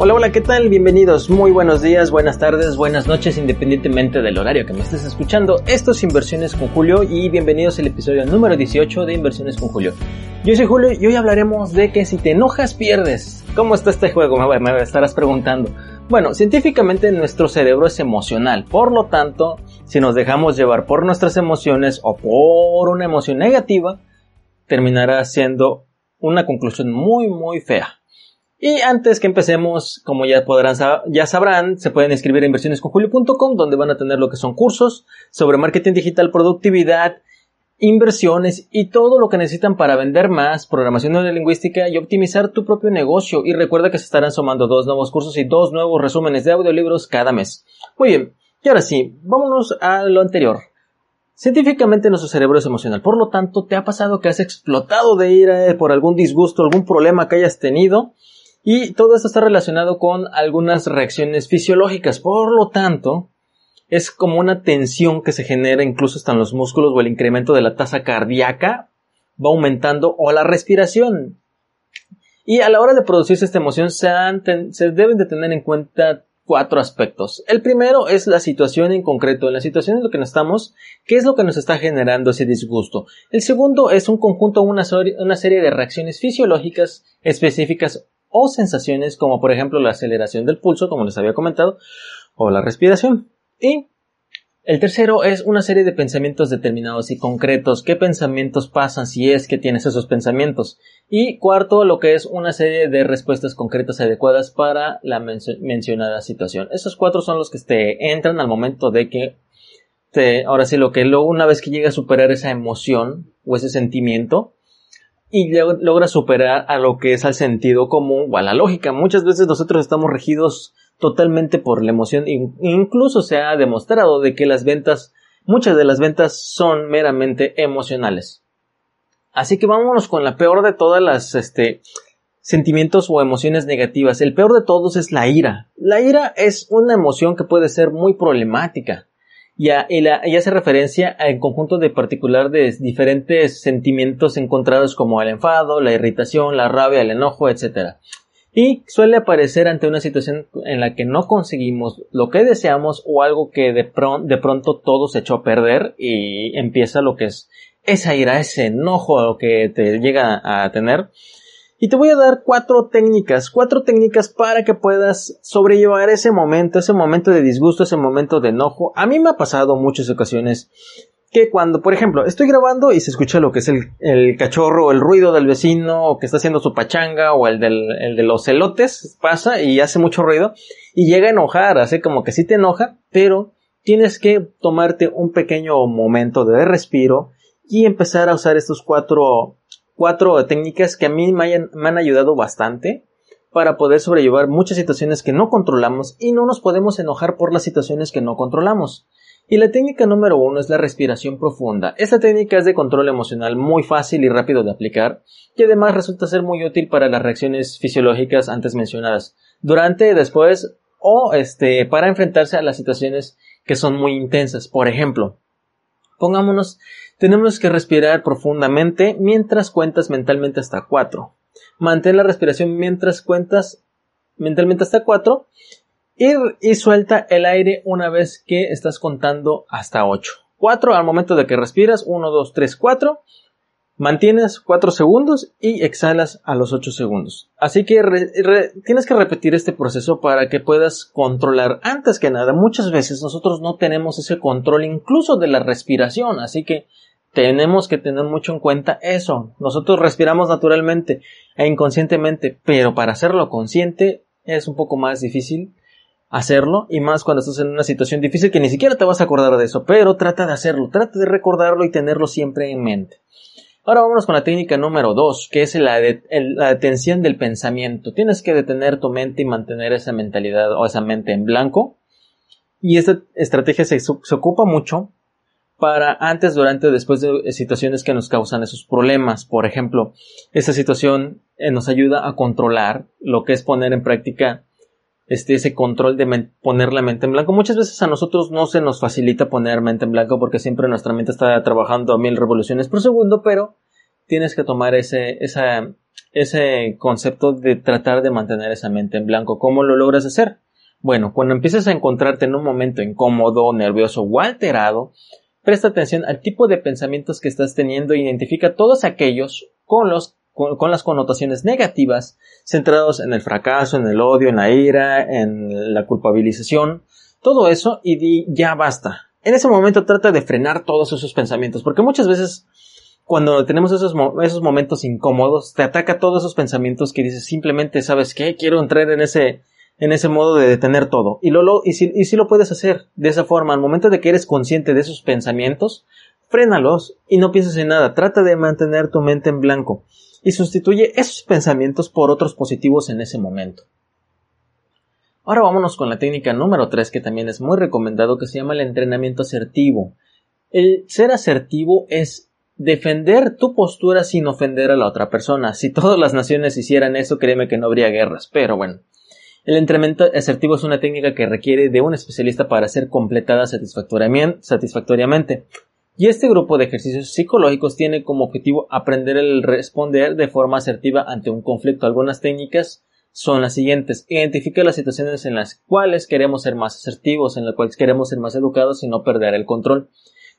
Hola, hola, ¿qué tal? Bienvenidos. Muy buenos días, buenas tardes, buenas noches, independientemente del horario que me estés escuchando. Esto es Inversiones con Julio y bienvenidos al episodio número 18 de Inversiones con Julio. Yo soy Julio y hoy hablaremos de que si te enojas pierdes. ¿Cómo está este juego? Me estarás preguntando. Bueno, científicamente nuestro cerebro es emocional, por lo tanto, si nos dejamos llevar por nuestras emociones o por una emoción negativa, terminará siendo una conclusión muy muy fea. Y antes que empecemos, como ya podrán ya sabrán, se pueden inscribir a inversionesconjulio.com donde van a tener lo que son cursos sobre marketing digital, productividad, inversiones y todo lo que necesitan para vender más, programación neurolingüística y optimizar tu propio negocio. Y recuerda que se estarán sumando dos nuevos cursos y dos nuevos resúmenes de audiolibros cada mes. Muy bien, y ahora sí, vámonos a lo anterior. Científicamente nuestro cerebro es emocional, por lo tanto, ¿te ha pasado que has explotado de ira por algún disgusto, algún problema que hayas tenido? Y todo esto está relacionado con algunas reacciones fisiológicas. Por lo tanto, es como una tensión que se genera incluso hasta en los músculos o el incremento de la tasa cardíaca va aumentando o la respiración. Y a la hora de producirse esta emoción se, deben de tener en cuenta cuatro aspectos. El primero es la situación en concreto, en la situación en la que nos estamos, qué es lo que nos está generando ese disgusto. El segundo es un conjunto, una serie de reacciones fisiológicas específicas o sensaciones como por ejemplo la aceleración del pulso, como les había comentado, o la respiración. Y el tercero es una serie de pensamientos determinados y concretos. ¿Qué pensamientos pasan si es que tienes esos pensamientos? Y cuarto, lo que es una serie de respuestas concretas adecuadas para la mencionada situación. Esos cuatro son los que te entran al momento de que te, ahora sí, lo que luego una vez que llega a superar esa emoción o ese sentimiento, y logra superar a lo que es al sentido común o a la lógica. Muchas veces nosotros estamos regidos totalmente por la emoción. Incluso se ha demostrado de que las ventas, muchas de las ventas son meramente emocionales. Así que vámonos con la peor de todas las, este, sentimientos o emociones negativas. El peor de todos es la ira. La ira es una emoción que puede ser muy problemática y, hace referencia al conjunto de particular de diferentes sentimientos encontrados como el enfado, la irritación, la rabia, el enojo, etc. Y suele aparecer ante una situación en la que no conseguimos lo que deseamos o algo que de, de pronto todo se echó a perder y empieza lo que es esa ira, ese enojo que te llega a tener y te voy a dar cuatro técnicas, cuatro técnicas para que puedas sobrellevar ese momento, ese momento de disgusto, ese momento de enojo. A mí me ha pasado muchas ocasiones que cuando, por ejemplo, estoy grabando y se escucha lo que es el, cachorro, el ruido del vecino, o que está haciendo su pachanga, o el de los celotes, pasa y hace mucho ruido, y llega a enojar, hace como que sí te enoja, pero tienes que tomarte un pequeño momento de respiro y empezar a usar estos cuatro cuatro técnicas que a mí me, han ayudado bastante para poder sobrellevar muchas situaciones que no controlamos y no nos podemos enojar por las situaciones que no controlamos. Y la técnica número uno es la respiración profunda. Esta técnica es de control emocional muy fácil y rápido de aplicar y además resulta ser muy útil para las reacciones fisiológicas antes mencionadas, durante, después o este, para enfrentarse a las situaciones que son muy intensas. Por ejemplo, pongámonos tenemos que respirar profundamente mientras cuentas mentalmente hasta 4. Mantén la respiración mientras cuentas mentalmente hasta 4 y, y, suelta el aire una vez que estás contando hasta 8. 4 al momento de que respiras, 1, 2, 3, 4 Mantienes 4 segundos y exhalas a los 8 segundos. Así que tienes que repetir este proceso para que puedas controlar. Antes que nada, muchas veces nosotros no tenemos ese control incluso de la respiración. Así que tenemos que tener mucho en cuenta eso. Nosotros respiramos naturalmente e inconscientemente, pero para hacerlo consciente es un poco más difícil hacerlo y más cuando estás en una situación difícil que ni siquiera te vas a acordar de eso, pero trata de hacerlo, trata de recordarlo y tenerlo siempre en mente. Ahora vámonos con la técnica número 2, que es la, detención del pensamiento. Tienes que detener tu mente y mantener esa mentalidad o esa mente en blanco. Y esta estrategia se, ocupa mucho para antes, durante o después de situaciones que nos causan esos problemas. Por ejemplo, esa situación eh, nos ayuda a controlar lo que es poner en práctica este, ese control de poner la mente en blanco. Muchas veces a nosotros no se nos facilita poner mente en blanco porque siempre nuestra mente está trabajando a mil revoluciones por segundo, pero tienes que tomar ese, esa, ese concepto de tratar de mantener esa mente en blanco. ¿Cómo lo logras hacer? Bueno, cuando empieces a encontrarte en un momento incómodo, nervioso o alterado, presta atención al tipo de pensamientos que estás teniendo e identifica todos aquellos con los con, las connotaciones negativas centrados en el fracaso, en el odio, en la ira, en la culpabilización, todo eso y di ya basta. En ese momento trata de frenar todos esos pensamientos, porque muchas veces cuando tenemos esos, esos momentos incómodos, te ataca todos esos pensamientos que dices simplemente, ¿sabes qué? Quiero entrar en ese, en ese modo de detener todo. Y, lo, y, si, y si lo puedes hacer de esa forma, al momento de que eres consciente de esos pensamientos, frénalos y no pienses en nada. Trata de mantener tu mente en blanco y sustituye esos pensamientos por otros positivos en ese momento. Ahora vámonos con la técnica número 3 que también es muy recomendado que se llama el entrenamiento asertivo. El ser asertivo es defender tu postura sin ofender a la otra persona. Si todas las naciones hicieran eso, créeme que no habría guerras. Pero bueno, el entrenamiento asertivo es una técnica que requiere de un especialista para ser completada satisfactoriamente. Y este grupo de ejercicios psicológicos tiene como objetivo aprender el responder de forma asertiva ante un conflicto. Algunas técnicas son las siguientes. Identifica las situaciones en las cuales queremos ser más asertivos, en las cuales queremos ser más educados y no perder el control.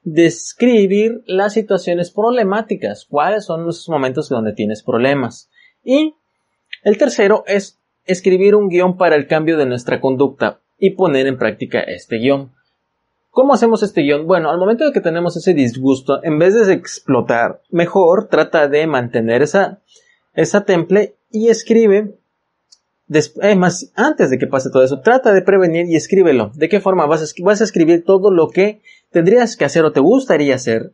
Describir las situaciones problemáticas. ¿Cuáles son los momentos donde tienes problemas? Y el tercero es escribir un guion para el cambio de nuestra conducta y poner en práctica este guion. ¿Cómo hacemos este guion? Bueno, al momento de que tenemos ese disgusto, en vez de explotar, mejor trata de mantener esa, esa temple y escribe más, antes de que pase todo eso, trata de prevenir y escríbelo. ¿De qué forma? Vas a escribir todo lo que tendrías que hacer o te gustaría hacer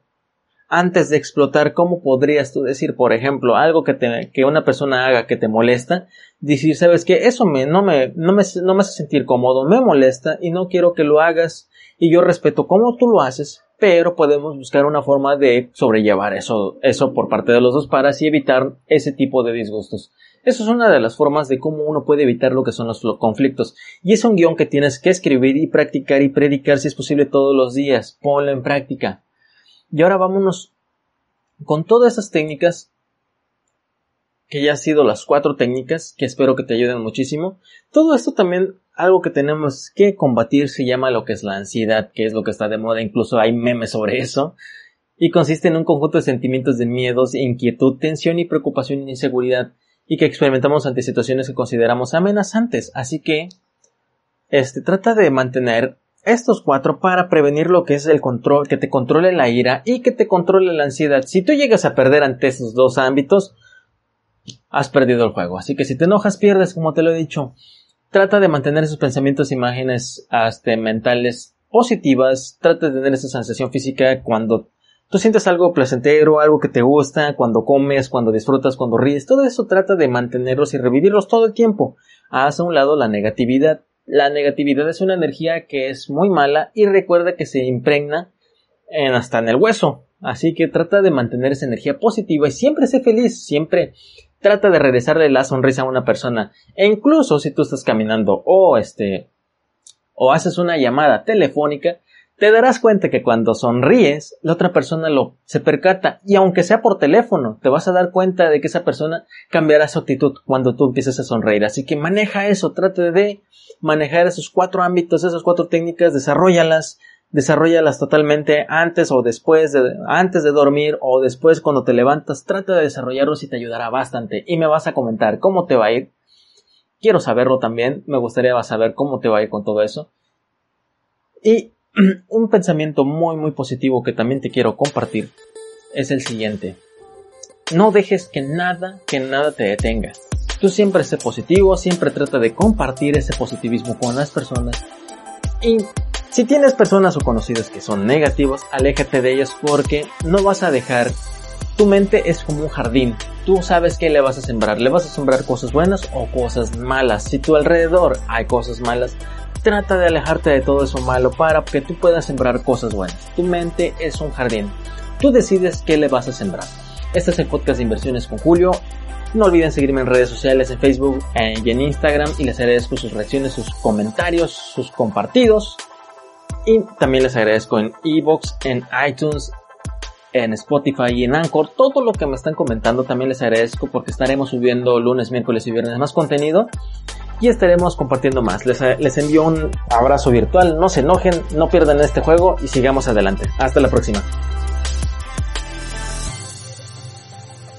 antes de explotar. ¿Cómo podrías tú decir, por ejemplo, algo que, te, que una persona haga que te molesta? Decir, sabes que eso me, no, me, no, me, no me hace sentir cómodo, me molesta y no quiero que lo hagas y yo respeto cómo tú lo haces, pero podemos buscar una forma de sobrellevar eso, eso por parte de los dos para así evitar ese tipo de disgustos. Eso es una de las formas de cómo uno puede evitar lo que son los conflictos. Y es un guion que tienes que escribir y practicar y predicar si es posible todos los días. Ponlo en práctica. Y ahora vámonos con todas estas técnicas que ya han sido las cuatro técnicas que espero que te ayuden muchísimo. Todo esto también algo que tenemos que combatir se llama lo que es la ansiedad, que es lo que está de moda, incluso hay memes sobre eso. Y consiste en un conjunto de sentimientos de miedos, inquietud, tensión y preocupación y inseguridad y que experimentamos ante situaciones que consideramos amenazantes. Así que, este, trata de mantener estos cuatro para prevenir lo que es el control, que te controle la ira y que te controle la ansiedad. Si tú llegas a perder ante esos dos ámbitos, has perdido el juego. Así que si te enojas, pierdes, como te lo he dicho. Trata de mantener esos pensamientos, imágenes, hasta mentales positivas. Trata de tener esa sensación física cuando tú sientes algo placentero, algo que te gusta, cuando comes, cuando disfrutas, cuando ríes, todo eso trata de mantenerlos y revivirlos todo el tiempo. Haz a un lado la negatividad. La negatividad es una energía que es muy mala y recuerda que se impregna en, hasta en el hueso. Así que trata de mantener esa energía positiva y siempre sé feliz, siempre trata de regresarle la sonrisa a una persona. E incluso si tú estás caminando o este o haces una llamada telefónica, te darás cuenta que cuando sonríes, la otra persona lo se percata y aunque sea por teléfono, te vas a dar cuenta de que esa persona cambiará su actitud cuando tú empieces a sonreír. Así que maneja eso, trate de manejar esos cuatro ámbitos, esas cuatro técnicas, desarrollalas, desarrollalas totalmente antes o después de, antes de dormir o después cuando te levantas, trata de desarrollarlos y te ayudará bastante. Y me vas a comentar cómo te va a ir. Quiero saberlo también, me gustaría saber cómo te va a ir con todo eso. Y un pensamiento muy muy positivo que también te quiero compartir es el siguiente. No dejes que nada, que nada te detenga. Tú siempre sé positivo, siempre trata de compartir ese positivismo con las personas. Y si tienes personas o conocidos que son negativos, aléjate de ellos porque no vas a dejar tu mente es como un jardín. Tú sabes qué le vas a sembrar. Le vas a sembrar cosas buenas o cosas malas. Si tu alrededor hay cosas malas, trata de alejarte de todo eso malo para que tú puedas sembrar cosas buenas. Tu mente es un jardín. Tú decides qué le vas a sembrar. Este es el podcast de inversiones con Julio. No olviden seguirme en redes sociales, en Facebook y en Instagram y les agradezco sus reacciones, sus comentarios, sus compartidos. Y también les agradezco en Evox, en iTunes, en Spotify y en Anchor. Todo lo que me están comentando también les agradezco porque estaremos subiendo lunes, miércoles y viernes más contenido y estaremos compartiendo más. Les, les envío un abrazo virtual, no se enojen, no pierdan este juego y sigamos adelante. Hasta la próxima.